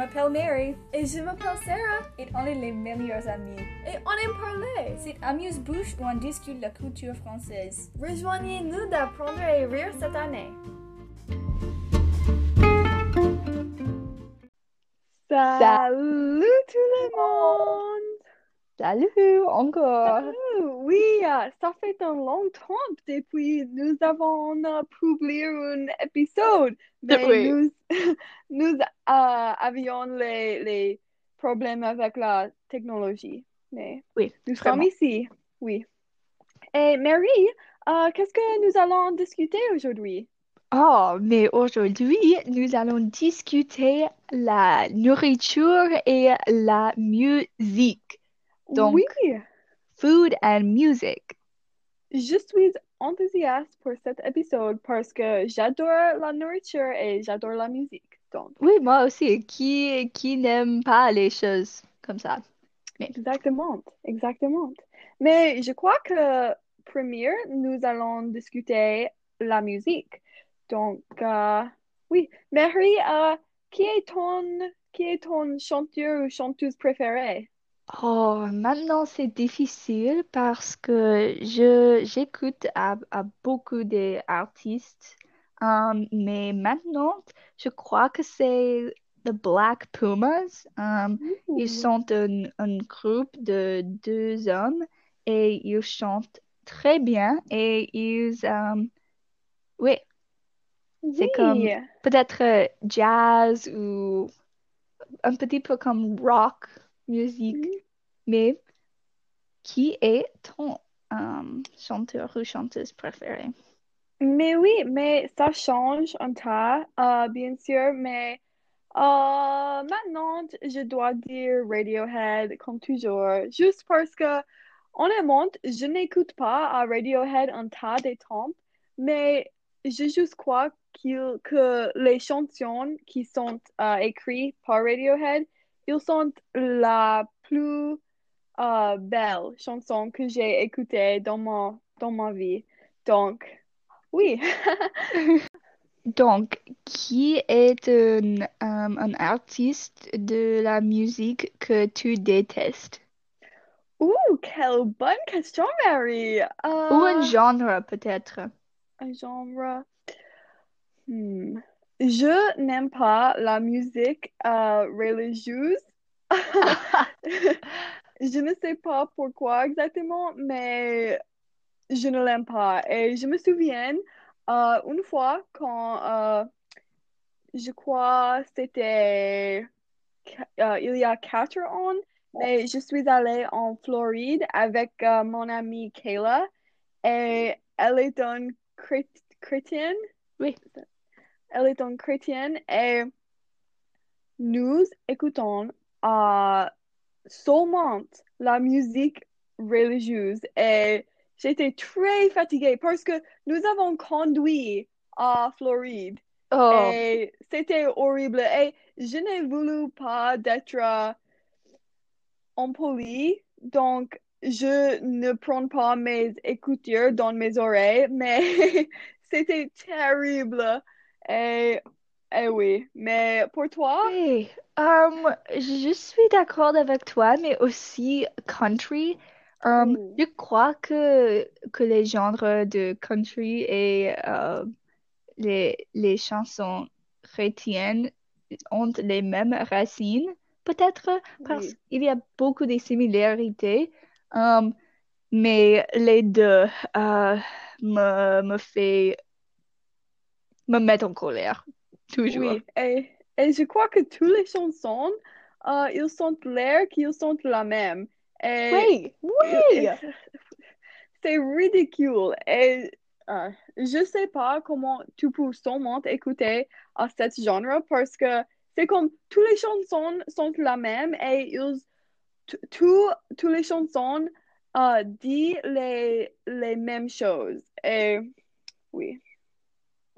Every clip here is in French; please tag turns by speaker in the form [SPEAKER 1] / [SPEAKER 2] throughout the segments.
[SPEAKER 1] m'appelle Mary
[SPEAKER 2] Et je m'appelle Sarah.
[SPEAKER 1] et on est les meilleurs amis.
[SPEAKER 2] Et on aime parler.
[SPEAKER 1] C'est Amuse-Bouche où on discute la culture française.
[SPEAKER 2] Rejoignez-nous d'apprendre et rire cette année. Salut tout le monde!
[SPEAKER 3] Salut encore.
[SPEAKER 2] Salut. Oui, euh, ça fait un long temps depuis nous avons publié un épisode, mais
[SPEAKER 3] Oui.
[SPEAKER 2] nous, nous euh, avions les, les problèmes avec la technologie. Mais
[SPEAKER 3] Oui,
[SPEAKER 2] nous sommes ici, oui. Et Mary, euh, qu'est-ce que nous allons discuter aujourd'hui?
[SPEAKER 3] Oh, mais aujourd'hui, nous allons discuter la nourriture et la musique. Donc,
[SPEAKER 2] Oui,
[SPEAKER 3] food and music.
[SPEAKER 2] je suis enthousiaste pour cet épisode parce que j'adore la nourriture et j'adore la musique. Donc,
[SPEAKER 3] Oui, moi aussi. Qui, qui n'aime pas les choses comme ça?
[SPEAKER 2] exactement, exactement. Mais je crois que première, nous allons discuter la musique. Donc, euh, oui, Mary, euh, qui est ton, qui est ton chanteur ou chanteuse préférée?
[SPEAKER 3] Oh, maintenant c'est difficile parce que je j'écoute à, à beaucoup d'artistes. Um, mais maintenant, je crois que c'est The Black Pumas. Um, Ils sont un, un groupe de deux hommes et ils chantent très bien et ils, euh, oui, c'est comme
[SPEAKER 2] Oui.
[SPEAKER 3] peut-être euh, jazz ou un petit peu comme rock musique.
[SPEAKER 2] Mhm.
[SPEAKER 3] Mais qui est ton euh, chanteur ou chanteuse préférée?
[SPEAKER 2] Mais oui, mais ça change un tas, euh, bien sûr, mais euh, maintenant, je dois dire Radiohead comme toujours, juste parce que, honnêtement, je n'écoute pas à Radiohead un tas de temps, mais je juste crois que les chansons qui sont euh, écrites par Radiohead, ils sont la plus euh, belle chanson que j'ai écoutée dans ma, dans ma vie. Donc, oui.
[SPEAKER 3] Donc, qui est un, euh, un artiste de la musique que tu détestes?
[SPEAKER 2] Ouh, quelle bonne question, Mary.
[SPEAKER 3] Ou un
[SPEAKER 2] Euh,
[SPEAKER 3] genre peut-être?
[SPEAKER 2] un genre. Hmm. Je n'aime pas la musique euh, religieuse. Je ne sais pas pourquoi exactement, mais je ne l'aime pas. Et je me souviens euh, une fois quand euh, je crois c'était euh, il y a quatre ans, mais je suis allée en Floride avec mon amie Kayla et elle est une chrét- chrétienne.
[SPEAKER 3] Oui.
[SPEAKER 2] Elle est une chrétienne et nous écoutons euh, seulement la musique religieuse. Et j'étais très fatiguée parce que nous avons conduit à Floride.
[SPEAKER 3] Oh,
[SPEAKER 2] et c'était horrible. Et je n'ai voulu pas d'être euh, impoli donc je ne prends pas mes écouteurs dans mes oreilles mais c'était terrible et, et oui mais pour toi?
[SPEAKER 3] Oui. Um, je suis d'accord avec toi, mais aussi country. Um,
[SPEAKER 2] Ouh.
[SPEAKER 3] je crois que, que les genres de country et euh, les, les chansons chrétiennes ont les mêmes racines, peut-être parce
[SPEAKER 2] Oui.
[SPEAKER 3] qu'il y a beaucoup de similarités, um, mais les deux euh, me, me fait me mettre en colère, toujours.
[SPEAKER 2] Oui, et, et je crois que toutes les chansons, euh, ils sont l'air qu'ils sont la même. Et
[SPEAKER 3] Oui, oui.
[SPEAKER 2] c'est ridicule. Et euh, je sais pas comment tu peux seulement écouter à ce genre parce que c'est comme toutes les chansons sont la même et ils, tout- toutes les chansons euh, disent les, les mêmes choses. Et oui.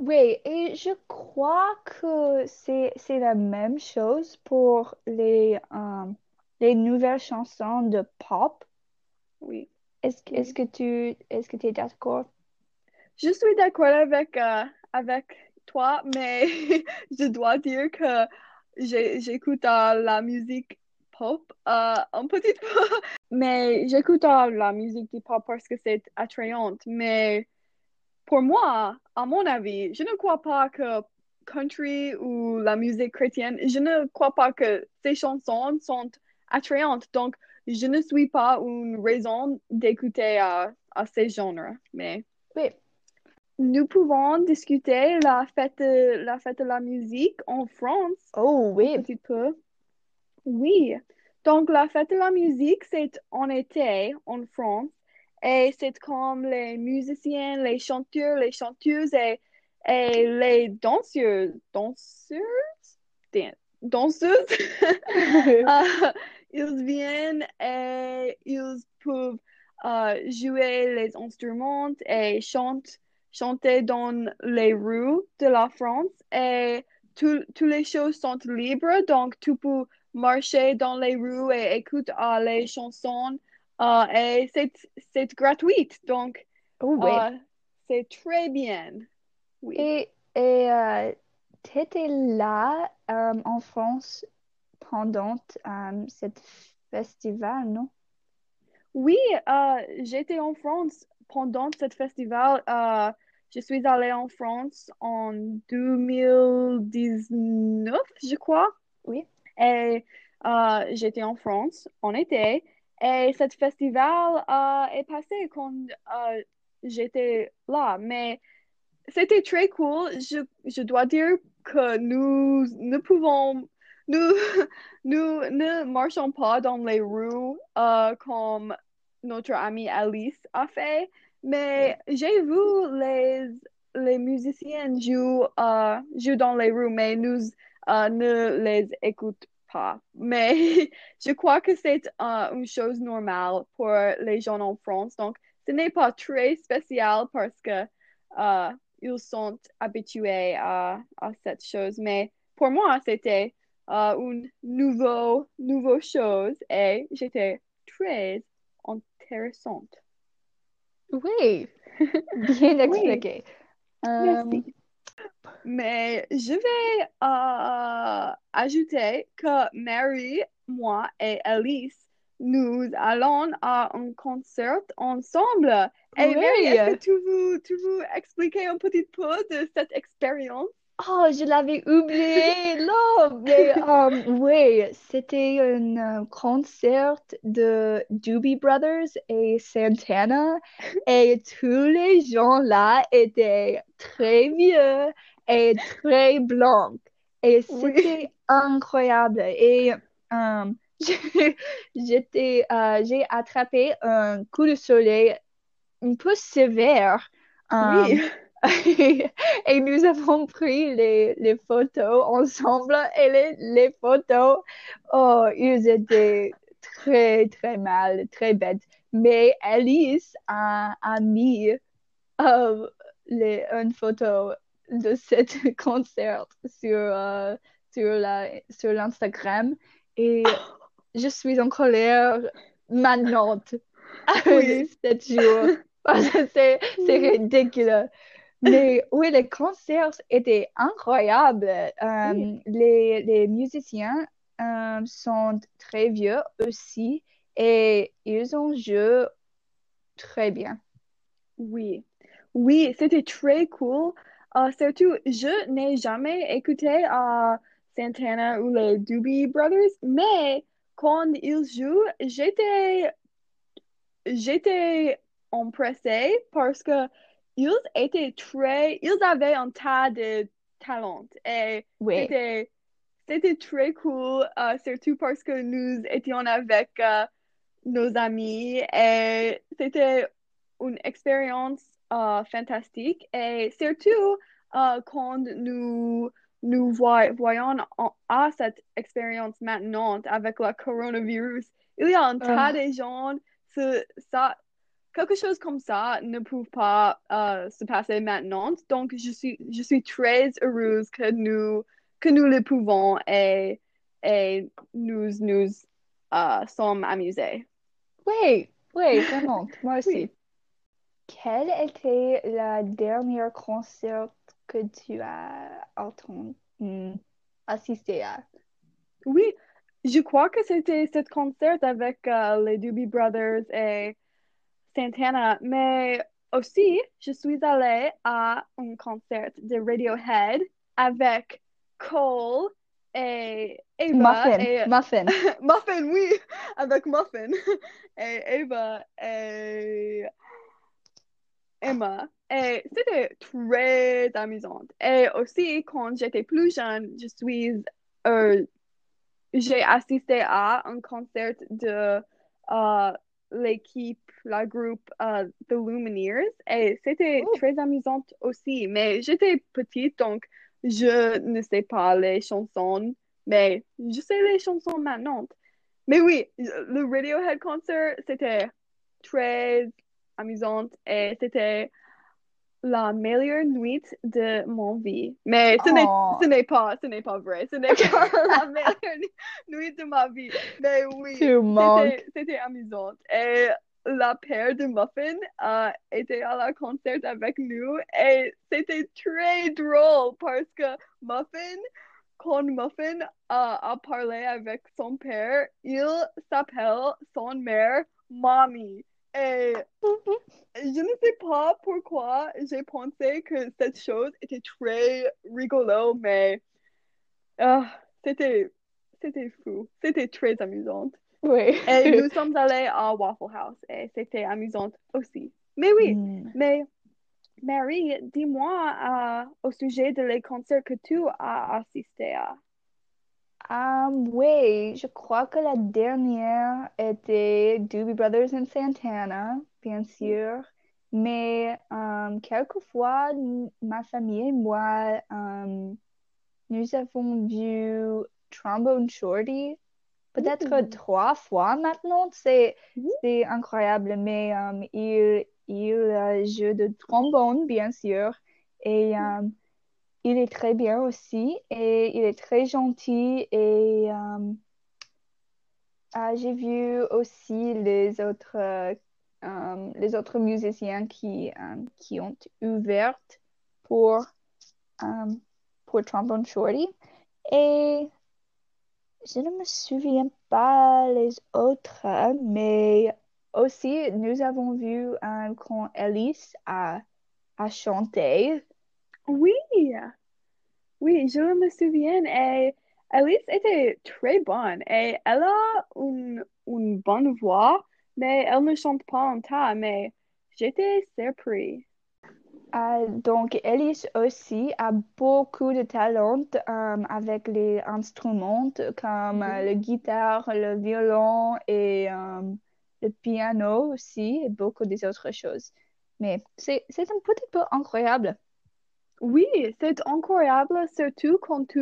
[SPEAKER 3] Oui, et je crois que c'est c'est la même chose pour les euh, les nouvelles chansons de pop.
[SPEAKER 2] Oui.
[SPEAKER 3] Est-ce que est-ce que tu est-ce que tu es d'accord?
[SPEAKER 2] Je suis d'accord avec, euh, avec toi, mais je dois dire que j'écoute euh, la musique pop un petit peu, mais j'écoute la musique du pop parce que c'est attrayante. Mais pour moi, à mon avis, je ne crois pas que country ou la musique chrétienne, je ne crois pas que ces chansons sont attrayantes. Donc, je ne suis pas une raison d'écouter à ces genres. Mais
[SPEAKER 3] Oui.
[SPEAKER 2] nous pouvons discuter la fête, la fête de la musique en France
[SPEAKER 3] Oh
[SPEAKER 2] un
[SPEAKER 3] oui.
[SPEAKER 2] petit peu. Oui. Donc, la fête de la musique, c'est en été en France. Et c'est comme les musiciens, les chanteurs, les chanteuses et, et les danseuses. Danseuses? Dan- Danseuses? Euh, ils viennent et ils peuvent euh, jouer les instruments et chantent, chanter dans les rues de la France. Et tout- toutes les choses sont libres, donc tu peux marcher dans les rues et écouter euh, les chansons. Euh, et c'est, c'est gratuit, donc
[SPEAKER 3] Oh oui.
[SPEAKER 2] euh, c'est très bien. Oui.
[SPEAKER 3] Et, et euh, t'étais là euh, en France pendant cette festival, non?
[SPEAKER 2] Oui, j'étais en France pendant ce festival. Je suis allée en France en 2019, je crois.
[SPEAKER 3] Oui.
[SPEAKER 2] Et euh, j'étais en France en été. Et ce festival euh, est passé quand euh, j'étais là. Mais c'était très cool. Je, je dois dire que nous ne pouvons, nous, nous ne marchons pas dans les rues euh, comme notre amie Alice a fait, mais j'ai vu les, les musiciens jouer, euh, jouer dans les rues, mais nous ne les écoutons pas. Mais je crois que c'est euh, une chose normale pour les gens en France. Donc, ce n'est pas très spécial parce que euh, ils sont habitués à, à cette chose. Mais pour moi, c'était euh, une nouveau, nouveau chose et j'étais très intéressante.
[SPEAKER 3] Oui. Bien expliqué. Euh,
[SPEAKER 2] Merci. Mais je vais euh, ajouter que Mary, moi et Alice, nous allons à un concert ensemble. Et Mary, est-ce que tu veux, tu veux expliquer un petit peu de cette expérience?
[SPEAKER 3] Oh, je l'avais oublié là, mais euh, oui, c'était un euh, concert de Doobie Brothers et Santana et tous les gens là étaient très vieux et très blancs et
[SPEAKER 2] Oui.
[SPEAKER 3] c'était incroyable et j'ai- j'étais euh, j'ai attrapé un coup de soleil un peu sévère.
[SPEAKER 2] Oui.
[SPEAKER 3] et nous avons pris les, les photos ensemble et les, les photos, oh, ils étaient très, très mal, très bêtes. Mais Alice a, a mis euh, les, une photo de cet concert sur, euh, sur la, sur l'Instagram et je suis en colère maintenant
[SPEAKER 2] Oui.
[SPEAKER 3] cet jour. Parce que c'est c'est ridicule. Mais oui, les concerts étaient incroyables. Euh,
[SPEAKER 2] Oui.
[SPEAKER 3] les, les musiciens euh, sont très vieux aussi et ils ont joué très bien.
[SPEAKER 2] Oui, oui, c'était très cool. Euh, surtout, je n'ai jamais écouté euh, Santana ou les Doobie Brothers, mais quand ils jouent, j'étais, j'étais empressée parce que ils étaient très, ils avaient un tas de talent et
[SPEAKER 3] Oui,
[SPEAKER 2] c'était, c'était très cool, euh, surtout parce que nous étions avec euh, nos amis et c'était une expérience euh, fantastique et surtout quand nous nous voy- voyons en- à cette expérience maintenant avec le coronavirus, il y a un tas
[SPEAKER 3] Ah.
[SPEAKER 2] de gens, ce- ça, quelque chose comme ça ne peut pas euh, se passer maintenant. Donc, je suis, je suis très heureuse que nous, que nous le pouvons et, et nous nous euh, sommes amusés.
[SPEAKER 3] oui, oui, vraiment, moi aussi.
[SPEAKER 2] Oui.
[SPEAKER 3] Quel était le dernier concert que tu as entendu, hmm, assisté à?
[SPEAKER 2] Oui, je crois que c'était cette concert avec euh, les Doobie Brothers et Santana, mais aussi, je suis allée à un concert de Radiohead avec Cole et Eva
[SPEAKER 3] Muffin,
[SPEAKER 2] et
[SPEAKER 3] Muffin.
[SPEAKER 2] Muffin, oui, avec Muffin et Eva et Emma. Et c'était très amusant. Et aussi, quand j'étais plus jeune, je suis, euh, j'ai assisté à un concert de euh, l'équipe, la groupe euh, The Lumineers. Et c'était
[SPEAKER 3] Oh.
[SPEAKER 2] très amusant aussi. Mais j'étais petite, donc je ne sais pas les chansons. Mais je sais les chansons maintenant. Mais oui, le Radiohead concert, c'était très amusant et c'était la meilleure nuit de mon vie. Mais ce n'est,
[SPEAKER 3] Oh.
[SPEAKER 2] ce n'est pas, ce n'est pas vrai. Ce n'est pas la meilleure nuit de ma vie. Mais oui, c'était, amusant. Et la paire de Muffin euh, était à la concert avec nous et c'était très drôle parce que Muffin, quand Muffin a parlé avec son père, il s'appelle son mère Mommy. Et je ne sais pas pourquoi j'ai pensé que cette chose était très rigolo, mais ah, c'était, c'était fou. C'était très amusant.
[SPEAKER 3] Oui.
[SPEAKER 2] Et nous sommes allés à Waffle House et c'était amusant aussi. Mais oui,
[SPEAKER 3] Hmm.
[SPEAKER 2] mais Mary, dis-moi euh, au sujet de les concerts que tu as assisté à.
[SPEAKER 3] Um, oui, je crois que la dernière était Doobie Brothers and Santana, bien sûr. Mais um, quelquefois, ma famille et moi, um, nous avons vu Trombone Shorty, peut-être
[SPEAKER 2] Ouh.
[SPEAKER 3] trois fois maintenant. C'est, c'est incroyable, mais um, il, il joue de trombone, bien sûr. Et um, il est très bien aussi et il est très gentil et euh, ah, j'ai vu aussi les autres euh, euh, les autres musiciens qui qui ont ouvert pour pour Trombone Shorty et je ne me souviens pas les autres mais aussi nous avons vu quand Alice a a chanté
[SPEAKER 2] Oui, oui, je me souviens et Alice était très bonne et elle a une, une bonne voix, mais elle ne chante pas en tas, mais j'étais surpris.
[SPEAKER 3] Euh, donc, Alice aussi a beaucoup de talent euh, avec les instruments comme euh, le guitare, le violon et euh, le piano aussi et beaucoup des autres choses. Mais c'est, c'est un petit peu incroyable.
[SPEAKER 2] Oui, c'est incroyable, surtout quand tu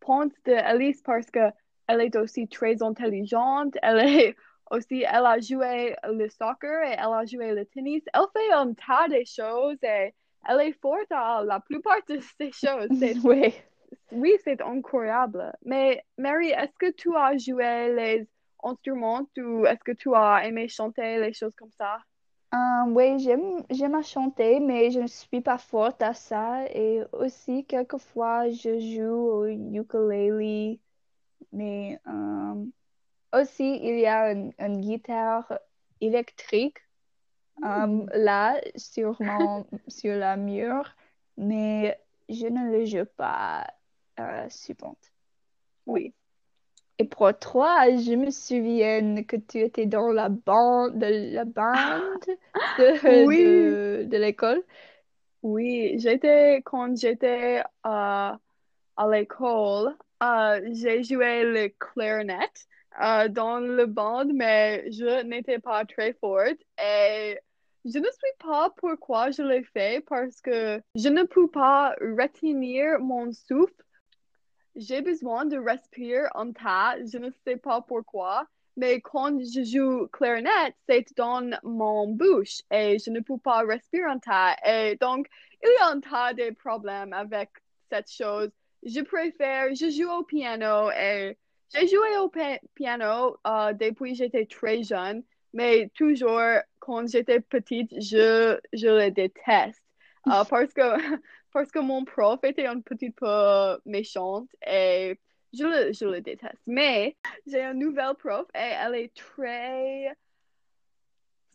[SPEAKER 2] penses de Alice parce que elle est aussi très intelligente, elle est aussi, elle a joué le soccer et elle a joué le tennis. Elle fait un tas de choses et elle est forte à la plupart de ces choses. C'est-
[SPEAKER 3] Oui.
[SPEAKER 2] oui, c'est incroyable. Mais Mary, est-ce que tu as joué les instruments ou est-ce que tu as aimé chanter les choses comme ça?
[SPEAKER 3] Euh, oui, j'aime, j'aime à chanter, mais je ne suis pas forte à ça. Et aussi, quelquefois, je joue au ukulele. Mais euh, aussi, il y a une, une guitare électrique euh, là, sur mon, sur la mur, mais je ne le joue pas euh, souvent.
[SPEAKER 2] Oui.
[SPEAKER 3] Et pour toi, je me souviens que tu étais dans la bande, de la bande de,
[SPEAKER 2] Oui.
[SPEAKER 3] de, de l'école.
[SPEAKER 2] Oui, j'étais, quand j'étais euh, à l'école, euh, j'ai joué le clarinet euh, dans le band, mais je n'étais pas très forte et je ne sais pas pourquoi je l'ai fait parce que je ne peux pas retenir mon souffle. J'ai besoin de respirer en tas, je ne sais pas pourquoi, mais quand je joue clarinette, c'est dans mon bouche et je ne peux pas respirer en tas. Et donc, il y a un tas de problèmes avec cette chose. Je préfère, je joue au piano et j'ai joué au pi- piano euh, depuis que j'étais très jeune, mais toujours quand j'étais petite, je, je le déteste Euh, parce que, parce que mon prof était un petit peu méchante et Je le, je le déteste. Mais j'ai une nouvelle prof et elle est très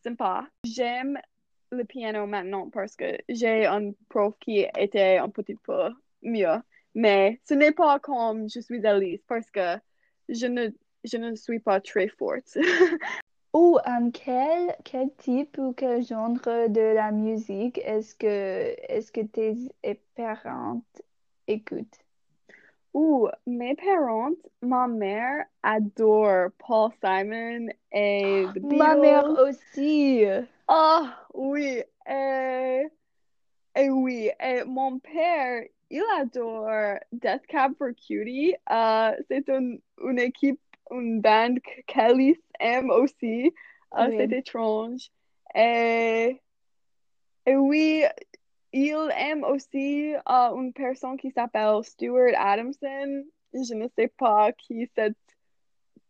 [SPEAKER 2] sympa. J'aime le piano maintenant parce que j'ai un prof qui était un petit peu mieux. Mais ce n'est pas comme je suis Alice parce que je ne, je ne suis pas très forte.
[SPEAKER 3] Ou um, quel, quel type ou quel genre de la musique est-ce que, est-ce que tes parents écoutent?
[SPEAKER 2] Ou mes parents, ma mère adore Paul Simon et The
[SPEAKER 3] Ma mère
[SPEAKER 2] Beatles.
[SPEAKER 3] aussi.
[SPEAKER 2] Ah oui, et, et oui, et mon père, il adore Death Cab for Cutie. Euh, c'est une, une équipe, une bande que Kelly aime aussi. Euh,
[SPEAKER 3] Oui.
[SPEAKER 2] c'est étrange. Et, et oui, il aime aussi euh, une personne qui s'appelle Stuart Adamson. Je ne sais pas qui cette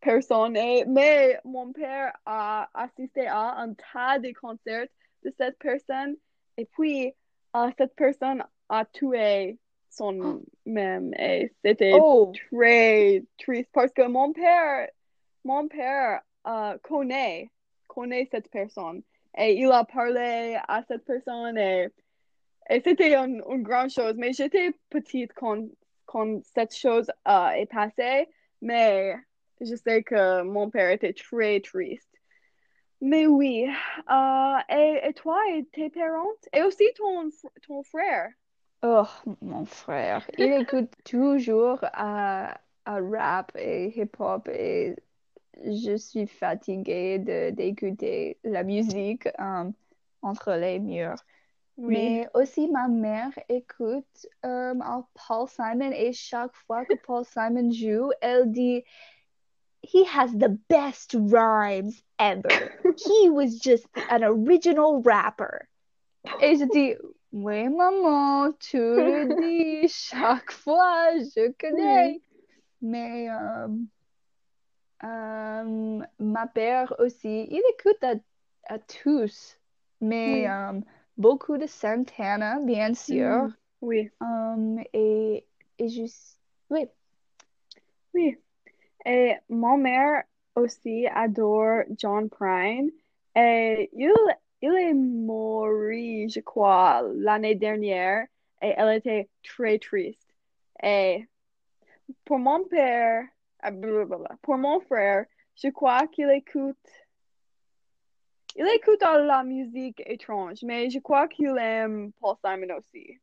[SPEAKER 2] personne est, mais mon père a assisté à un tas de concerts de cette personne et puis euh, cette personne a tué son même et c'était
[SPEAKER 3] Oh,
[SPEAKER 2] très triste parce que mon père, mon père euh, connaît, connaît cette personne et il a parlé à cette personne et, et c'était une, une grande chose. Mais j'étais petite quand, quand cette chose euh, est passée, mais je sais que mon père était très triste. Mais oui, euh, et, et toi et tes parents? Et aussi ton, ton frère.
[SPEAKER 3] oh, mon frère. Il écoute toujours à, à rap et hip-hop et je suis fatiguée de, d'écouter la musique um, entre les murs.
[SPEAKER 2] Oui.
[SPEAKER 3] Mais aussi ma mère écoute um, à Paul Simon et chaque fois que Paul Simon joue, elle dit He has the best rhymes ever. He was just an original rapper. Et je dis Oui, maman, tu le dis chaque fois, je connais. Mais um, um, ma père aussi, il écoute à, à tous. Mais
[SPEAKER 2] Oui.
[SPEAKER 3] um, beaucoup de Santana, bien sûr.
[SPEAKER 2] Mm. Oui,
[SPEAKER 3] Um, et, et juste, oui.
[SPEAKER 2] oui. Et ma mère aussi adore John Prine. Et il, il est mort, je crois, l'année dernière. Et elle était très triste. Et pour mon père, pour mon frère, je crois qu'il écoute, il écoute la musique étrange, mais je crois qu'il aime Paul Simon aussi.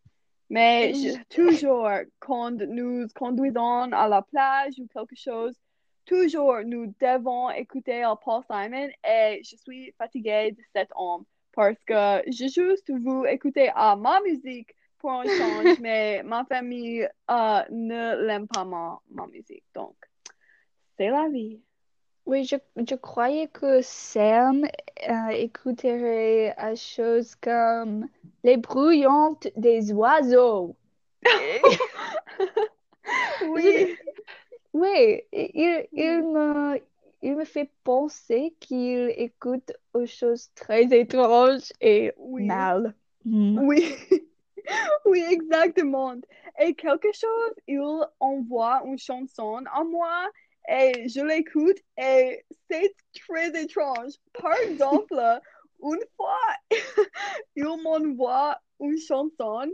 [SPEAKER 2] Mais je- toujours, quand nous conduisons à la plage ou quelque chose, toujours nous devons écouter Paul Simon et je suis fatiguée de cet homme parce que je juste veux écouter à ma musique pour un change, mais ma famille euh, ne l'aime pas ma, ma musique. Donc, c'est la vie.
[SPEAKER 3] Oui, je, je croyais que Sam euh, écouterait à choses comme les bruyantes des oiseaux.
[SPEAKER 2] Oui,
[SPEAKER 3] Oui, il, il me, il me fait penser qu'il écoute aux choses très étranges et
[SPEAKER 2] oui.
[SPEAKER 3] mal. Mm.
[SPEAKER 2] Oui, oui, exactement. Et quelque chose, il envoie une chanson à moi et je l'écoute et c'est très étrange. Par exemple, une fois, il m'envoie une chanson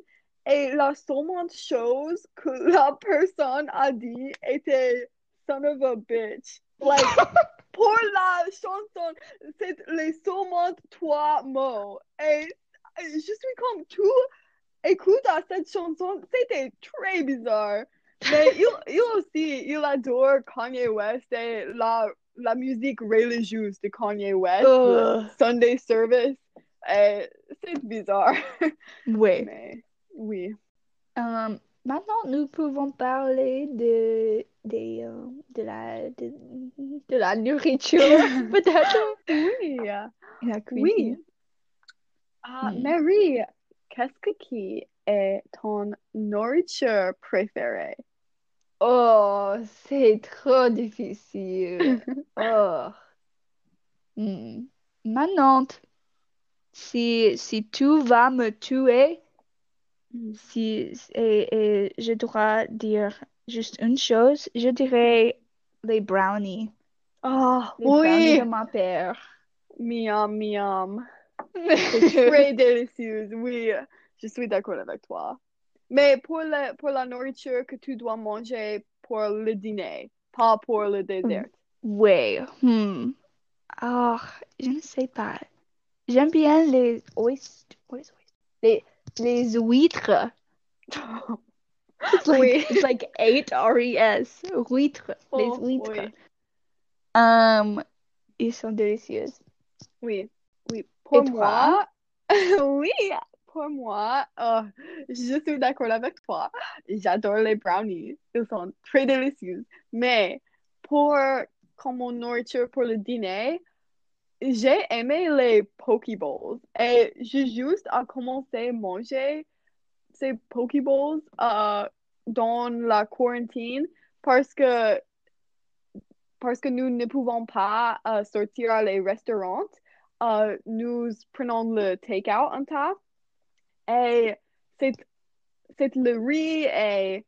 [SPEAKER 2] et la seule chose que la personne a dit était son of a bitch. Like, pour la chanson, c'est les seulement trois mots. Et je suis comme tout écoute à cette chanson, c'était très bizarre. Mais il, il aussi, il adore Kanye West et la, la musique religieuse de Kanye West. Sunday Service. C'est bizarre.
[SPEAKER 3] Oui.
[SPEAKER 2] Mais oui.
[SPEAKER 3] Euh, maintenant, nous pouvons parler de, des, euh, de la, de, de la nourriture, peut-être.
[SPEAKER 2] Oui.
[SPEAKER 3] La
[SPEAKER 2] Oui. Ah,
[SPEAKER 3] Hmm.
[SPEAKER 2] Mary, qu'est-ce que qui est ton nourriture préférée?
[SPEAKER 3] Oh, c'est trop difficile. Oh. Hmm. Maintenant, si, si tu vas me tuer,
[SPEAKER 2] Mm.
[SPEAKER 3] si, et, et je dois dire juste une chose, je dirais les brownies.
[SPEAKER 2] Ah,
[SPEAKER 3] Les brownies
[SPEAKER 2] oui!
[SPEAKER 3] de ma père.
[SPEAKER 2] Miam, miam. C'est très délicieux, oui. Je suis d'accord avec toi. Mais pour, le, pour la nourriture que tu dois manger pour le dîner, pas pour le dessert.
[SPEAKER 3] Ouais, hmm. Ah, je ne sais pas. J'aime bien les oysters. Les, les huîtres. It's like,
[SPEAKER 2] Oui.
[SPEAKER 3] it's like eight R-E-S. Huîtres. Les
[SPEAKER 2] Oh,
[SPEAKER 3] huîtres.
[SPEAKER 2] oui.
[SPEAKER 3] Um, ils sont délicieuses.
[SPEAKER 2] Oui, oui. Pour
[SPEAKER 3] Et
[SPEAKER 2] moi, oui, pour moi, euh, je suis d'accord avec toi. J'adore les brownies. Ils sont très délicieux. Mais pour comme nourriture pour le dîner, j'ai aimé les Pokeballs. Et j'ai juste à commencer à manger ces Pokeballs euh, dans la quarantaine parce que parce que nous ne pouvons pas euh, sortir à les restaurants. Euh, nous prenons le take-out en tas. Et c'est le riz et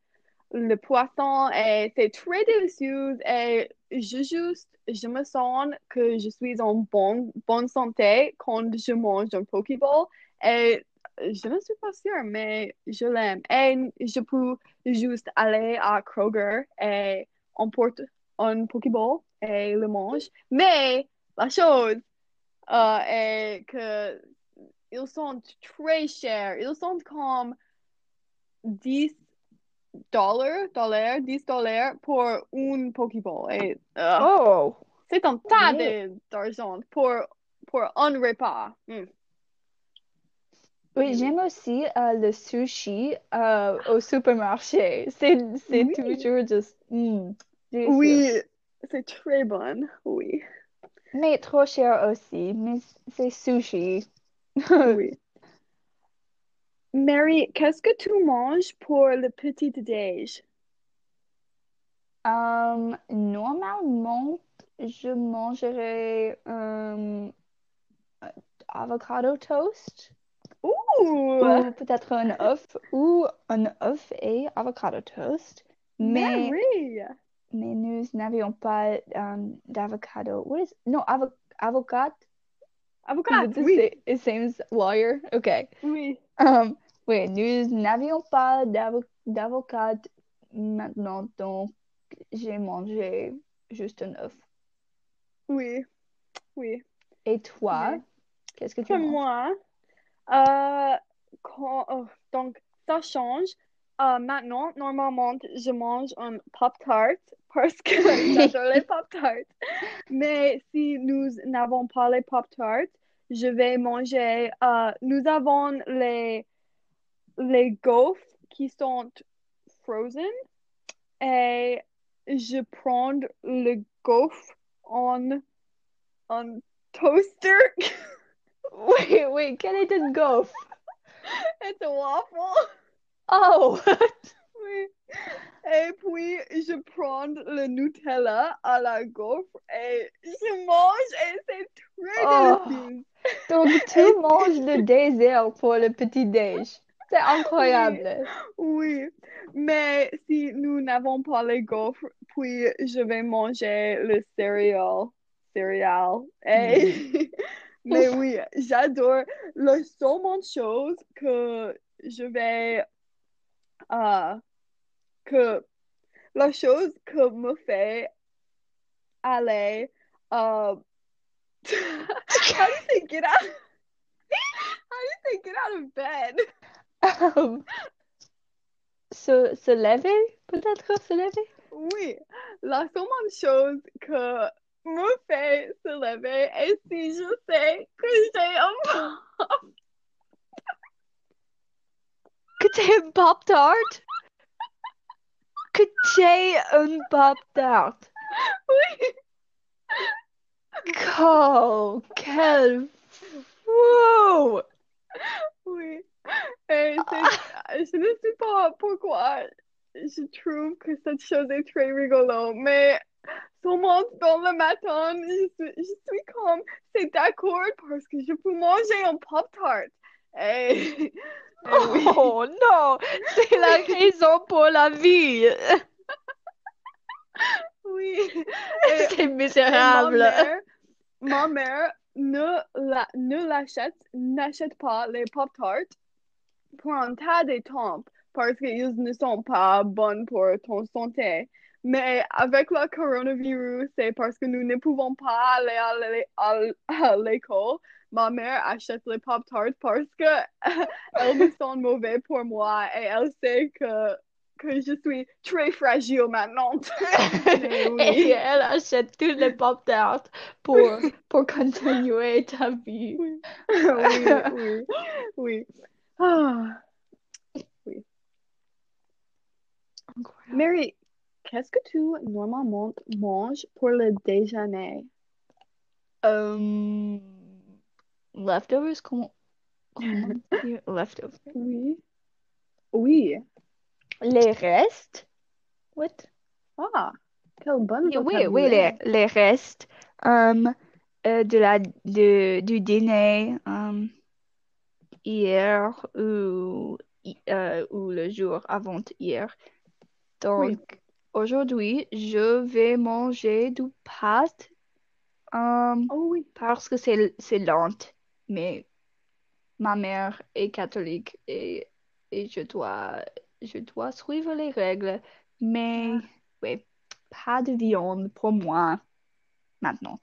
[SPEAKER 2] le poisson et c'est très délicieux. Et je juste je me sens que je suis en bonne bonne santé quand je mange un Pokéball. Et je ne suis pas sûre mais je l'aime. Et je peux juste aller à Kroger et emporte un Pokéball et le mange. Mais la chose euh, est que ils sont très chers ils sont comme 10 dollars, dollars, 10 dollars pour une Pokéball. Et, euh,
[SPEAKER 3] Oh,
[SPEAKER 2] c'est un tas de- d'argent pour, pour un repas. Mm.
[SPEAKER 3] oui, j'aime aussi euh, le sushi euh, au supermarché. C'est, c'est
[SPEAKER 2] Oui.
[SPEAKER 3] toujours juste mm, délicieux.
[SPEAKER 2] Oui, c'est très bon. Oui,
[SPEAKER 3] Mais trop cher aussi. Mais c'est sushi.
[SPEAKER 2] oui. Mary, qu'est-ce que tu manges pour le petit déj?
[SPEAKER 3] Um, normalement, je mangerais um, avocado toast
[SPEAKER 2] Ouh!
[SPEAKER 3] ou peut-être un œuf ou un œuf et avocado toast. Mais,
[SPEAKER 2] Mary!
[SPEAKER 3] mais nous n'avions pas um, d'avocado. What is no avo avocat?
[SPEAKER 2] Avocat,
[SPEAKER 3] Is it the
[SPEAKER 2] oui,
[SPEAKER 3] it seems lawyer? Okay.
[SPEAKER 2] oui.
[SPEAKER 3] Um, oui, nous n'avions pas d'avo- d'avocat maintenant, donc j'ai mangé juste un œuf.
[SPEAKER 2] Oui, oui.
[SPEAKER 3] Et toi,
[SPEAKER 2] Oui.
[SPEAKER 3] qu'est-ce que tu manges?
[SPEAKER 2] moi, euh, quand- oh, donc ça change. Euh, maintenant, normalement, je mange un Pop-Tart parce que j'adore les Pop-Tarts. Mais si nous n'avons pas les Pop-Tarts, je vais manger. euh, nous avons les, les gaufres qui sont frozen et je prends le gaufre en, en toaster.
[SPEAKER 3] Wait, wait, quel est un gaufre?
[SPEAKER 2] It's a waffle.
[SPEAKER 3] Oh!
[SPEAKER 2] Oui. Et puis, je prends le Nutella à la gaufre et je mange et c'est très
[SPEAKER 3] Oh.
[SPEAKER 2] délicieux.
[SPEAKER 3] Donc tu manges le dessert pour le petit déj. C'est incroyable.
[SPEAKER 2] Oui, mais si nous n'avons pas les gaufres, puis je vais manger le céréal. Céréal. Et... mais oui, j'adore. La seule chose que je vais... euh, que la chose que me fait aller... euh, how do you say get out? How do you say get out of bed?
[SPEAKER 3] Um, se, se lever, peut-être se lever?
[SPEAKER 2] Oui, la seule chose que me fait se lever est si je sais que j'ai un pop.
[SPEAKER 3] Que t'es un Pop-Tart? Que t'es un Pop-Tart?
[SPEAKER 2] Oui,
[SPEAKER 3] Oh, quel fou!
[SPEAKER 2] oui. Et je ne sais pas pourquoi je trouve que cette chose est très rigolo, mais seulement dans le matin, je suis, je suis comme, c'est d'accord parce que je peux manger un Pop-Tart. Et, oui.
[SPEAKER 3] Oh non, c'est la raison pour la vie.
[SPEAKER 2] Oui.
[SPEAKER 3] C'est
[SPEAKER 2] et ma
[SPEAKER 3] misérable.
[SPEAKER 2] mère, ma mère ne la, ne l'achète, n'achète pas les Pop-Tarts pour un tas de temps parce qu'ils ne sont pas bons pour ton santé. Mais avec le coronavirus, c'est parce que nous ne pouvons pas aller à l'école. Ma mère achète les Pop-Tarts parce que elles me sont mauvais pour moi et elle sait que, que je suis très fragile maintenant. Oui.
[SPEAKER 3] Et elle achète tous les pop-tarts pour, pour continuer ta vie.
[SPEAKER 2] Oui, oui, oui, oui. Ah.
[SPEAKER 3] Incroyable.
[SPEAKER 2] Mary, qu'est-ce que tu normalement manges pour le déjeuner?
[SPEAKER 3] Euh, leftovers, comment, comment dire leftovers?
[SPEAKER 2] Oui. Oui.
[SPEAKER 3] Les restes? What?
[SPEAKER 2] Ah, quelle bonne
[SPEAKER 3] Oui, oui, oui, les, les restes euh, euh, de la, de, du dîner euh, hier ou, euh, ou le jour avant-hier.
[SPEAKER 2] Oui.
[SPEAKER 3] Donc, aujourd'hui, je vais manger du pâte euh,
[SPEAKER 2] Oh oui.
[SPEAKER 3] parce que c'est, c'est lent, mais ma mère est catholique et, et je dois, je dois suivre les règles. Mais,
[SPEAKER 2] Ah.
[SPEAKER 3] oui, pas de viande pour moi maintenant.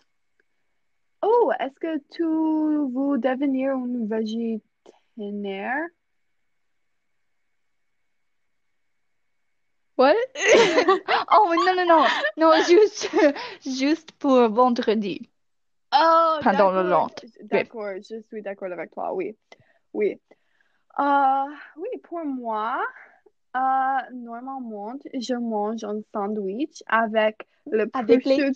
[SPEAKER 2] Oh, est-ce que tu veux devenir un végétarien?
[SPEAKER 3] What? Oh, non, non, non, non, juste, juste pour vendredi,
[SPEAKER 2] Oh,
[SPEAKER 3] pendant le
[SPEAKER 2] d'accord.
[SPEAKER 3] lent.
[SPEAKER 2] je- D'accord, je suis d'accord avec toi, oui. Oui. Euh, oui, pour moi, euh, normalement, je mange un sandwich avec le
[SPEAKER 3] Avec les-.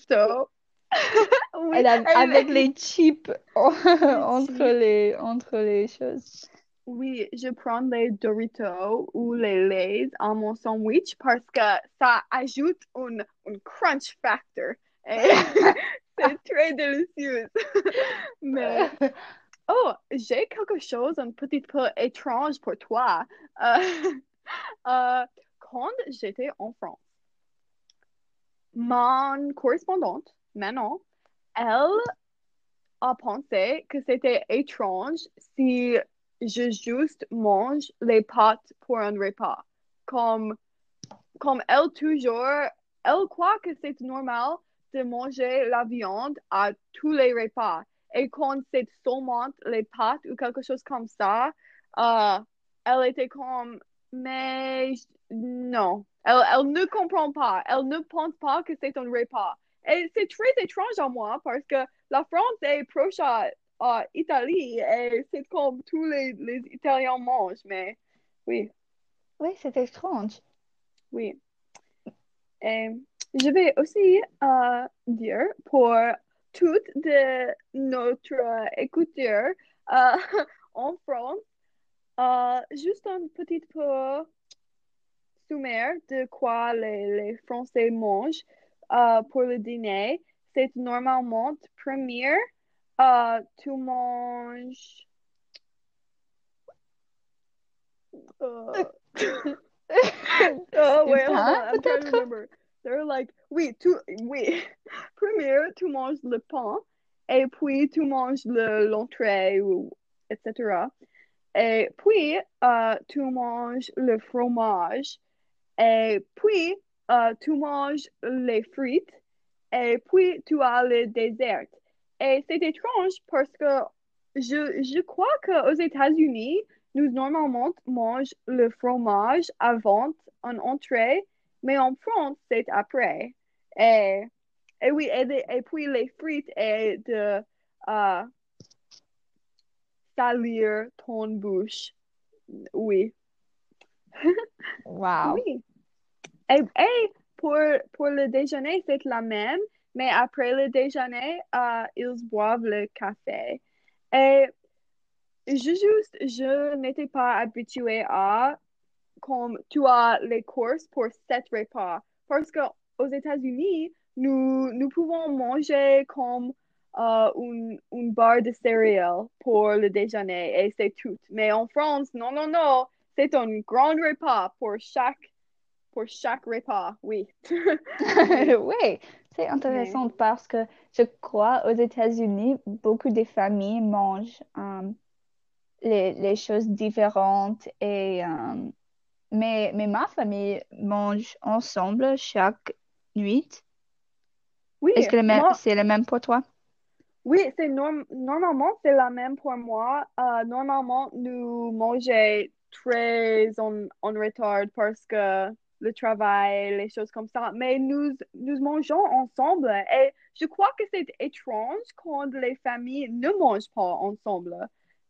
[SPEAKER 2] Oui,
[SPEAKER 3] avec
[SPEAKER 2] les-
[SPEAKER 3] chips entre les, entre les choses.
[SPEAKER 2] Oui, je prends les Doritos ou les Lay's à mon sandwich parce que ça ajoute un, un crunch factor. Et c'est très délicieux. Mais, oh, j'ai quelque chose un petit peu étrange pour toi. Euh, euh, quand j'étais en France, mon correspondante, Manon, elle a pensé que c'était étrange si je juste mange les pâtes pour un repas. Comme, comme elle toujours, elle croit que c'est normal de manger la viande à tous les repas. Et quand c'est seulement les pâtes ou quelque chose comme ça, euh, elle était comme, mais non, elle, elle ne comprend pas, elle ne pense pas que c'est un repas. Et c'est très étrange à moi parce que la France est proche à, à Italie et c'est comme tous les, les Italiens mangent, mais oui,
[SPEAKER 3] Oui, c'est étrange.
[SPEAKER 2] oui. Et je vais aussi euh, dire pour toutes de notre écouteurs euh, en France, euh, juste un petit peu sommaire de quoi les, les Français mangent pour le dîner. C'est normalement, première, tu manges. Oh, wait, trying to
[SPEAKER 3] peut-être?
[SPEAKER 2] remember. They're like, oui, tu, oui. Première, tu manges le pain, et puis tu manges le, l'entrée, etc. Et puis, euh, tu manges le fromage, et puis, euh, tu manges les frites, et puis tu as le dessert. Et c'est étrange parce que je, je crois qu'aux États-Unis, nous normalement mange le fromage avant en entrée, mais en France, c'est après. Et, et oui, et, de- et puis les frites et de euh, salir ton bouche. Oui.
[SPEAKER 3] Wow.
[SPEAKER 2] Oui. Et, et pour, pour le déjeuner, c'est la même, mais après le déjeuner, euh, ils boivent le café. Et je juste, je n'étais pas habituée à comme tu as les courses pour sept repas. Parce que aux États-Unis, nous, nous pouvons manger comme euh, une, une barre de céréales pour le déjeuner et c'est tout. Mais en France, non, non, non, c'est un grand repas pour chaque, pour chaque repas, oui.
[SPEAKER 3] Oui, c'est intéressant parce que je crois aux États-Unis, beaucoup de familles mangent euh, les, les choses différentes et euh, mais, mais ma famille mange ensemble chaque nuit.
[SPEAKER 2] Oui,
[SPEAKER 3] Est-ce que
[SPEAKER 2] moi,
[SPEAKER 3] c'est le même pour toi?
[SPEAKER 2] oui, c'est norm- normalement, c'est la même pour moi. Euh, normalement, nous mangeons très en, en retard parce que le travail, les choses comme ça. Mais nous, nous mangeons ensemble et je crois que c'est étrange quand les familles ne mangent pas ensemble.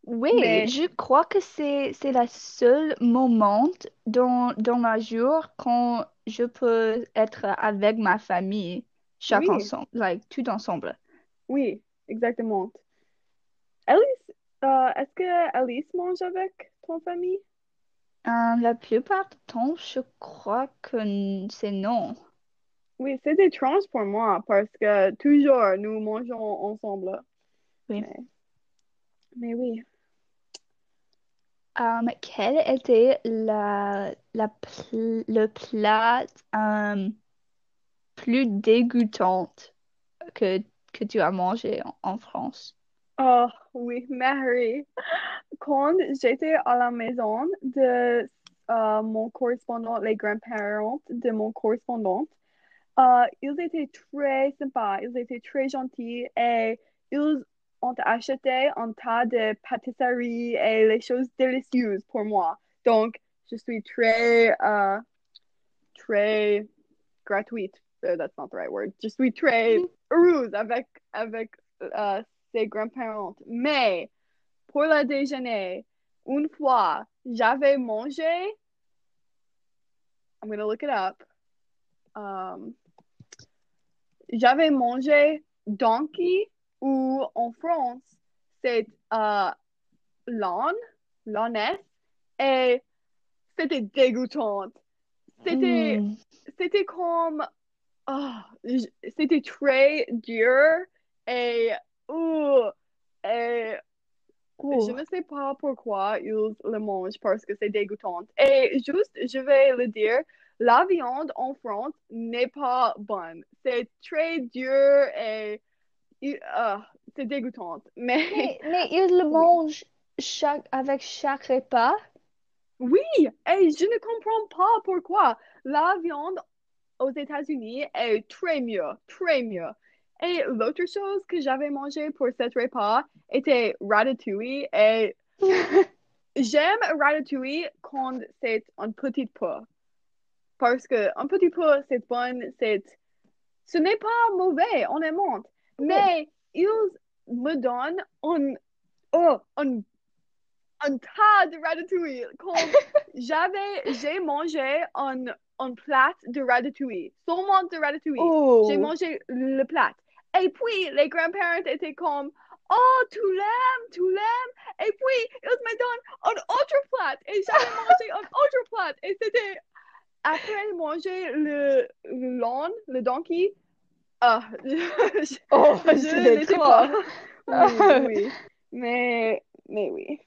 [SPEAKER 3] Oui,
[SPEAKER 2] Mais
[SPEAKER 3] je crois que c'est c'est le seul moment dans, dans la jour quand je peux être avec ma famille, chaque
[SPEAKER 2] oui,
[SPEAKER 3] ensemble, like, tout ensemble.
[SPEAKER 2] oui, exactement. Alice, euh, est-ce que Alice mange avec ton famille?
[SPEAKER 3] Euh, la plupart du temps, je crois que n- c'est non.
[SPEAKER 2] Oui, c'est étrange pour moi parce que toujours nous mangeons ensemble.
[SPEAKER 3] Oui.
[SPEAKER 2] Mais, mais oui.
[SPEAKER 3] Euh, quel était la, la pl- le plat euh, plus dégoûtant que, que tu as mangé en, France?
[SPEAKER 2] Oh oui, Mary. Quand j'étais à la maison de euh, mon correspondant, les grands-parents de mon correspondant, euh, ils étaient très sympas, ils étaient très gentils et ils ont acheté un tas de pâtisseries et les choses délicieuses pour moi. Donc, je suis très, euh, très gratuite. Uh, that's not the right word. Je suis très heureuse avec, avec euh, ses grands-parents. Mais pour le déjeuner, une fois, j'avais mangé, I'm gonna look it up. Um, j'avais mangé donkey ou en France, c'est euh, l'âne, l'ânesse, et c'était dégoûtant. C'était,
[SPEAKER 3] Hmm.
[SPEAKER 2] c'était comme, j- c'était très dur et, ouh, et je
[SPEAKER 3] Oh.
[SPEAKER 2] ne sais pas pourquoi ils le mangent parce que c'est dégoûtant. Et juste, je vais le dire, la viande en France n'est pas bonne. C'est très dur et ah, c'est dégoûtant. Mais
[SPEAKER 3] Mais, mais ils le mangent chaque, avec chaque repas.
[SPEAKER 2] Oui, et je ne comprends pas pourquoi la viande aux États-Unis est très mieux, très mieux. Et l'autre chose que j'avais mangé pour cet repas était ratatouille et j'aime ratatouille quand c'est un petit peu. Parce que un petit peu, c'est bon, c'est, ce n'est pas mauvais, honnêtement. Mais ils me donnent un, oh, un, un tas de ratatouille. Comme j'avais, j'ai mangé un, un plat de ratatouille, seulement de ratatouille. J'ai
[SPEAKER 3] Oh.
[SPEAKER 2] mangé le plat. Et puis, les grands-parents étaient comme, oh, tu l'aimes, tu l'aimes. Et puis, ils me donnent un autre plat. Et j'avais mangé un autre plat. Et c'était, après manger le, le l'âne, le donkey, ah, je,
[SPEAKER 3] Oh,
[SPEAKER 2] je n'étais
[SPEAKER 3] trop.
[SPEAKER 2] pas. Oui, oui. Mais, mais oui.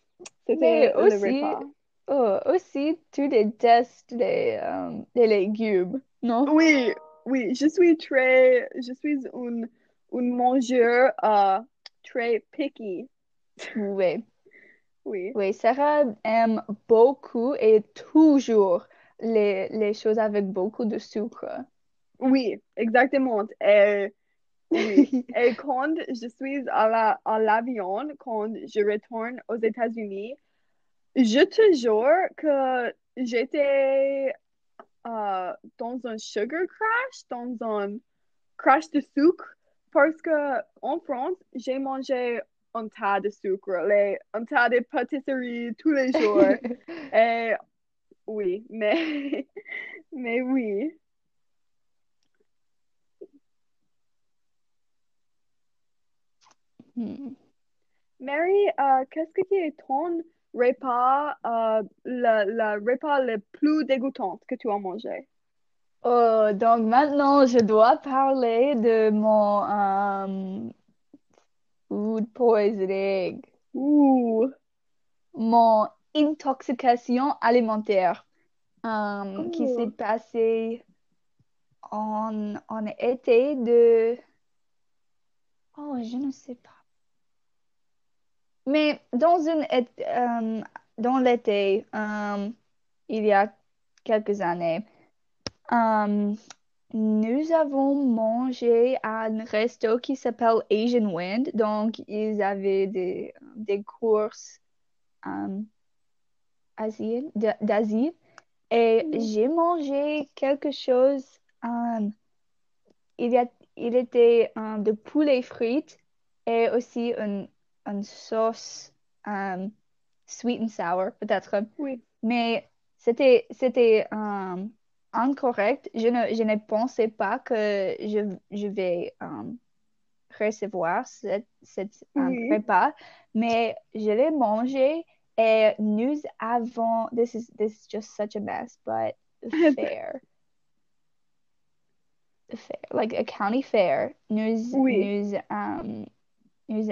[SPEAKER 2] C'était le
[SPEAKER 3] aussi,
[SPEAKER 2] repas.
[SPEAKER 3] oh, aussi, tu détestes les, euh, les légumes, non?
[SPEAKER 2] Oui, oui, je suis très, je suis une, une mangeur euh, très picky.
[SPEAKER 3] Oui,
[SPEAKER 2] Oui,
[SPEAKER 3] oui, Sarah aime beaucoup et toujours les, les choses avec beaucoup de sucre.
[SPEAKER 2] Oui, exactement. Et oui, et quand je suis à la, à l'avion, quand je retourne aux États-Unis, je te jure que j'étais euh, dans un sugar crash, dans un crash de sucre, parce que en France, j'ai mangé un tas de sucre, les, un tas de pâtisseries tous les jours. Et oui, mais, mais oui.
[SPEAKER 3] Hmm.
[SPEAKER 2] Mary, euh, qu'est-ce que est ton repas, euh, le, le repas le plus dégoûtant que tu as mangé?
[SPEAKER 3] Oh, donc maintenant, je dois parler de mon euh, food poisoning,
[SPEAKER 2] Ouh,
[SPEAKER 3] mon intoxication alimentaire. qui s'est passé en, en été de... Oh, je ne sais pas. Mais dans une, euh, dans l'été, euh, il y a quelques années, euh, nous avons mangé à un resto qui s'appelle Asian Wind. Donc, ils avaient des, des courses d'Asie. Et
[SPEAKER 2] Mhm.
[SPEAKER 3] j'ai mangé quelque chose. il y a, il était de poulet frites et aussi une, une sauce euh, sweet and sour, peut-être.
[SPEAKER 2] Oui.
[SPEAKER 3] Mais c'était, c'était euh, incorrect. Je ne, je ne pensais pas que je, je vais euh, recevoir cette, cette
[SPEAKER 2] Oui.
[SPEAKER 3] repas, mais je l'ai mangé et nous avons, this is, this is just such a mess, but fair, fair, like a county fair, nous,
[SPEAKER 2] Oui.
[SPEAKER 3] nous, um, nous,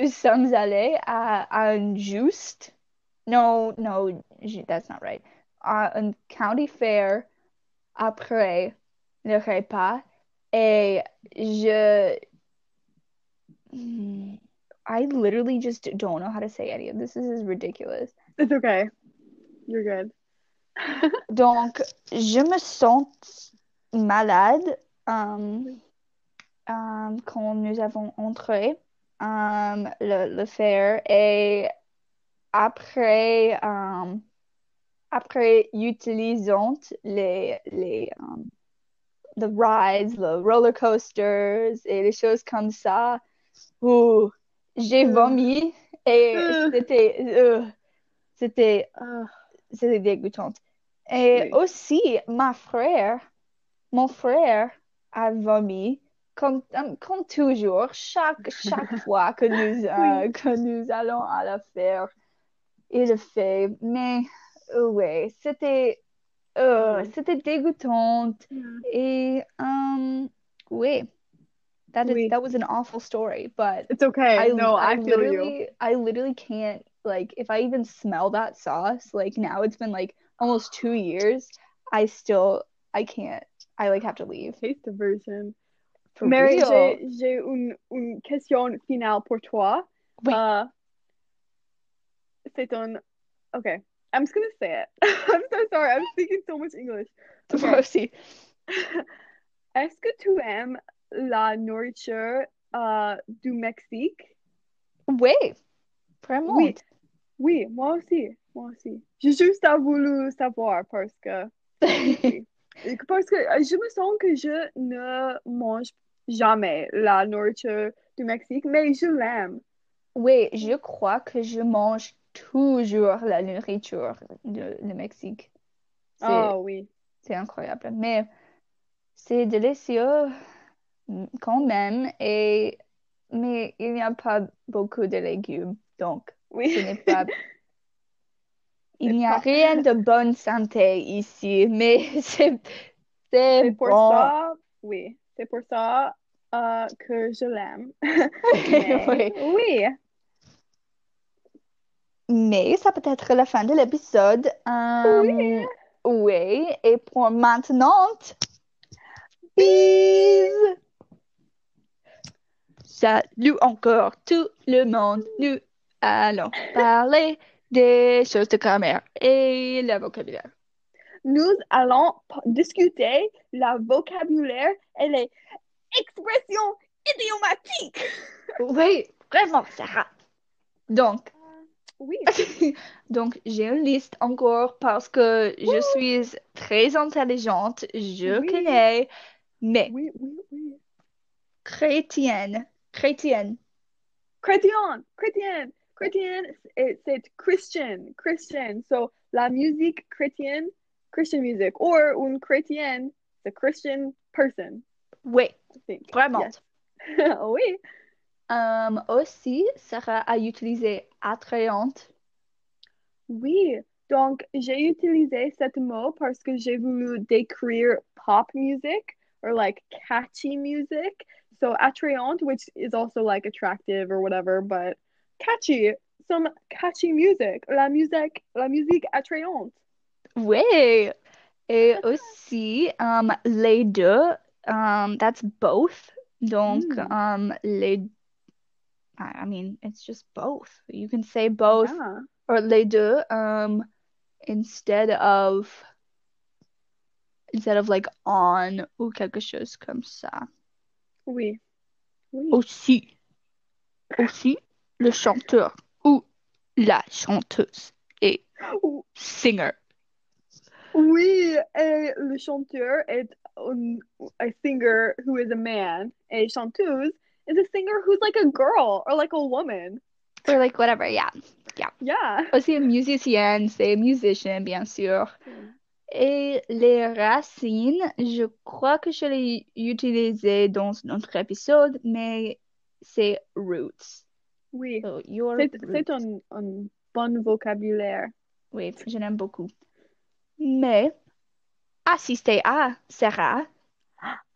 [SPEAKER 3] nous sommes allés à, à un juste, no, no, that's not right, à un county fair après le repas et je, I literally just don't know how to say any of this. This is ridiculous.
[SPEAKER 2] It's okay. You're good.
[SPEAKER 3] Donc, je me sens malade euh, euh, quand nous avons entré euh, le, le fair et après, euh, après utilisant les, les the rides, les roller coasters et les choses comme ça, ouh, j'ai vomi et c'était c'était c'était dégoûtant. Et
[SPEAKER 2] Oui.
[SPEAKER 3] aussi, ma frère, mon frère a vomi, comme, comme toujours, chaque, chaque fois que nous, euh, que nous allons à la faire, il le fait. Mais, ouais, c'était, euh, c'était dégoûtant. Et, um, oui, that is,
[SPEAKER 2] Oui.
[SPEAKER 3] that was an awful story, but
[SPEAKER 2] It's okay.
[SPEAKER 3] I,
[SPEAKER 2] no, I,
[SPEAKER 3] I
[SPEAKER 2] feel you.
[SPEAKER 3] literally, I literally can't like if I even smell that sauce, like now it's been like almost two years, I still I can't. I like have to leave.
[SPEAKER 2] Taste the version.
[SPEAKER 3] For
[SPEAKER 2] Mary, j'ai une, une question finale pour toi.
[SPEAKER 3] Oui.
[SPEAKER 2] Uh, c'est un. Okay, I'm just gonna say it. I'm so sorry. I'm speaking so much English. Okay.
[SPEAKER 3] Moi aussi.
[SPEAKER 2] Est-ce que tu aimes la nourriture euh, du Mexique?
[SPEAKER 3] Oui, vraiment.
[SPEAKER 2] Oui. Oui, moi aussi. Moi aussi. J'ai juste voulu savoir parce que. Parce que euh, je me sens que je ne mange jamais la nourriture du Mexique, mais je l'aime.
[SPEAKER 3] Oui, je crois que je mange toujours la nourriture de, de Mexique.
[SPEAKER 2] Ah oui.
[SPEAKER 3] c'est incroyable. Mais c'est délicieux mm, quand même. Et mais il n'y a pas beaucoup de légumes, donc ce
[SPEAKER 2] Oui.
[SPEAKER 3] n'est pas. Il n'y a
[SPEAKER 2] pas-
[SPEAKER 3] rien de bonne santé ici, mais c'est c'est
[SPEAKER 2] C'est pour
[SPEAKER 3] bon.
[SPEAKER 2] ça, oui, c'est pour ça euh, que je l'aime.
[SPEAKER 3] Oui.
[SPEAKER 2] oui.
[SPEAKER 3] Mais ça peut être la fin de l'épisode.
[SPEAKER 2] Oui.
[SPEAKER 3] Euh, oui, et pour maintenant, bis! Salut encore tout le monde. Nous allons parler des choses de grammaire et le vocabulaire.
[SPEAKER 2] Nous allons discuter la vocabulaire et les expressions idiomatiques.
[SPEAKER 3] Oui, vraiment, Sarah. Donc,
[SPEAKER 2] Oui.
[SPEAKER 3] donc j'ai une liste encore parce que je suis très intelligente, je
[SPEAKER 2] Oui.
[SPEAKER 3] connais, mais
[SPEAKER 2] Oui, oui, oui.
[SPEAKER 3] chrétienne, chrétienne,
[SPEAKER 2] Chrétien, chrétien, chrétien, c'est c'est Christian, Christian. So, la musique chrétienne, Christian music. Or, un chrétien, the Christian person,
[SPEAKER 3] oui,
[SPEAKER 2] I think.
[SPEAKER 3] vraiment.
[SPEAKER 2] Yes. oui.
[SPEAKER 3] Euh, aussi, Sarah a utilisé attrayante.
[SPEAKER 2] Oui, donc j'ai utilisé ce mot parce que j'ai voulu décrire pop music or like catchy music. So attrayant, which is also like attractive or whatever, but catchy. some catchy music, la musique, la musique attrayante.
[SPEAKER 3] Ouais. Et aussi, um, les deux, um, that's both. Donc,
[SPEAKER 2] Mm.
[SPEAKER 3] um, les, I I mean, it's just both. You can say both
[SPEAKER 2] Yeah.
[SPEAKER 3] or les deux, um, instead of, instead of like on ou quelque chose comme ça.
[SPEAKER 2] Oui. Oui.
[SPEAKER 3] Aussi, aussi, le chanteur ou la chanteuse et
[SPEAKER 2] Ou-
[SPEAKER 3] singer.
[SPEAKER 2] Oui, et le chanteur est un, a singer who is a man, et chanteuse is a singer who's like a girl or like a woman.
[SPEAKER 3] Or like whatever, yeah.
[SPEAKER 2] Yeah.
[SPEAKER 3] Aussi, musicienne, c'est musicien, bien sûr. Et les racines, je crois que je l'ai utilisé dans notre épisode, mais c'est roots.
[SPEAKER 2] Oui.
[SPEAKER 3] So,
[SPEAKER 2] c'est un, un bon vocabulaire.
[SPEAKER 3] Oui, je l'aime beaucoup. Mais assister à sera.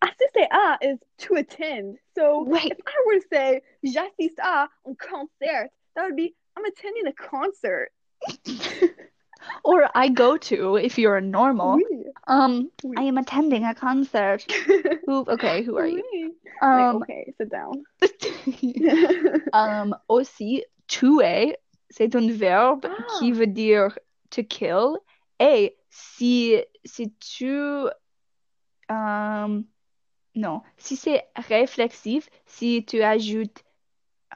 [SPEAKER 2] Assister à is to attend. So
[SPEAKER 3] Wait,
[SPEAKER 2] if I were to say j'assiste à un concert, that would be I'm attending a concert.
[SPEAKER 3] or I go to if you're a normal.
[SPEAKER 2] Oui.
[SPEAKER 3] Um,
[SPEAKER 2] Oui.
[SPEAKER 3] I am attending a concert. Who, okay, who are you?
[SPEAKER 2] Oui. Like,
[SPEAKER 3] Um,
[SPEAKER 2] okay, sit down.
[SPEAKER 3] um, aussi, tuer, c'est un verbe
[SPEAKER 2] Ah.
[SPEAKER 3] qui veut dire to kill. Et si, si tu, um, non, si c'est réflexif, si tu ajoutes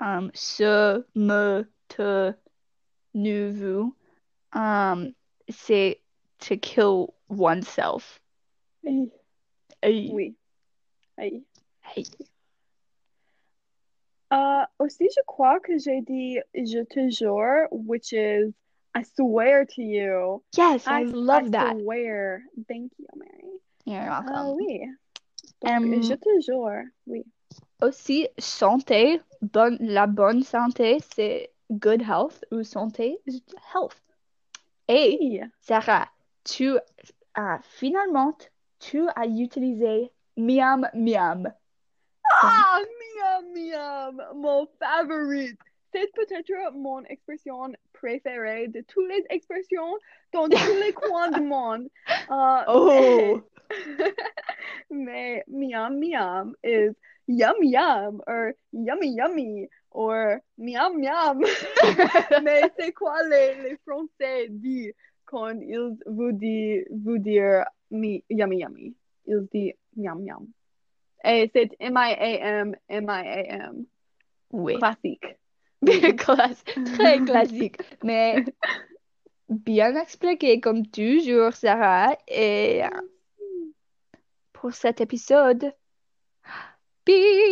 [SPEAKER 3] um, ce, me, te, vous, um, c'est to kill oneself.
[SPEAKER 2] Oui. Oui. Oui. Uh, aussi, je crois que j'ai dit je te jure, which is I swear to you.
[SPEAKER 3] Yes, I
[SPEAKER 2] I,
[SPEAKER 3] love
[SPEAKER 2] I
[SPEAKER 3] that.
[SPEAKER 2] swear. Thank you, Mary.
[SPEAKER 3] You're
[SPEAKER 2] Ah
[SPEAKER 3] welcome.
[SPEAKER 2] oui. Donc,
[SPEAKER 3] Um,
[SPEAKER 2] je te jure, oui.
[SPEAKER 3] Aussi, santé, bonne, la bonne santé, c'est good health ou santé, health. Et
[SPEAKER 2] Oui.
[SPEAKER 3] Sarah, tu as finalement, tu as utilisé miam miam.
[SPEAKER 2] Ah, miam, miam, mon favorite. C'est peut-être mon expression préférée de toutes les expressions dans tous les coins du monde. Uh,
[SPEAKER 3] Oh.
[SPEAKER 2] mais, mais miam, miam is yum, yum, or yummy, yummy, or miam, miam. mais c'est quoi les, les Français disent quand ils vous disent, vous dire mi, yummy, yummy? Ils disent miam, miam. Et c'est M-I-A-M, M-I-A-M.
[SPEAKER 3] Oui,
[SPEAKER 2] Classique.
[SPEAKER 3] Classe- très classique, mais bien expliqué comme toujours, Sarah. Et pour cet épisode, bye!